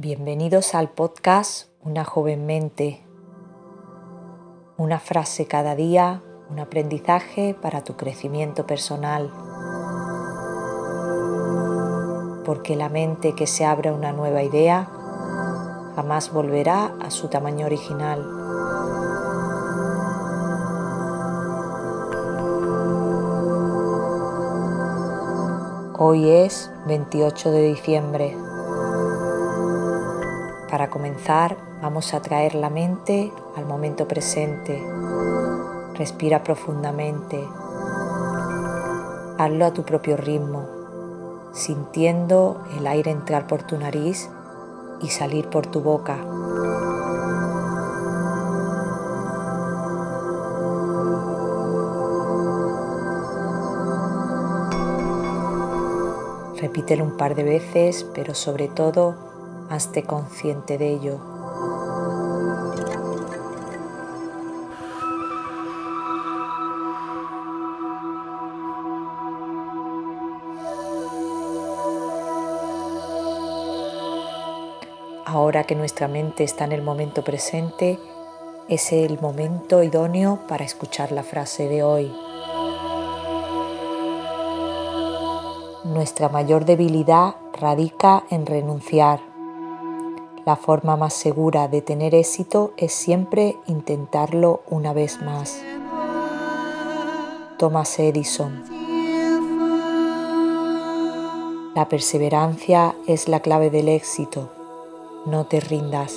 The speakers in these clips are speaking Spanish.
Bienvenidos al podcast Una joven mente. Una frase cada día, un aprendizaje para tu crecimiento personal. Porque la mente que se abra una nueva idea jamás volverá a su tamaño original. Hoy es 28 de diciembre. Para comenzar, vamos a traer la mente al momento presente. Respira profundamente. Hazlo a tu propio ritmo, sintiendo el aire entrar por tu nariz y salir por tu boca. Repítelo un par de veces, pero sobre todo, hazte consciente de ello. Ahora que nuestra mente está en el momento presente, es el momento idóneo para escuchar la frase de hoy. Nuestra mayor debilidad radica en renunciar. La forma más segura de tener éxito es siempre intentarlo una vez más. Thomas Edison. La perseverancia es la clave del éxito. No te rindas.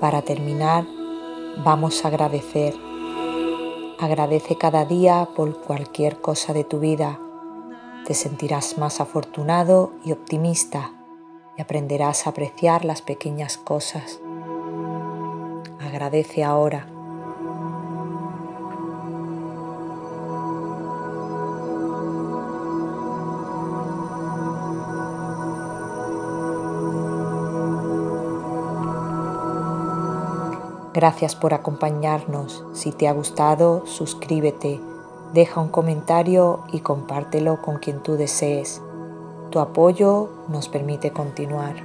Para terminar, Vamos a agradecer. Agradece cada día por cualquier cosa de tu vida. Te sentirás más afortunado y optimista y aprenderás a apreciar las pequeñas cosas. Agradece ahora. Gracias por acompañarnos. Si te ha gustado, suscríbete, deja un comentario y compártelo con quien tú desees. Tu apoyo nos permite continuar.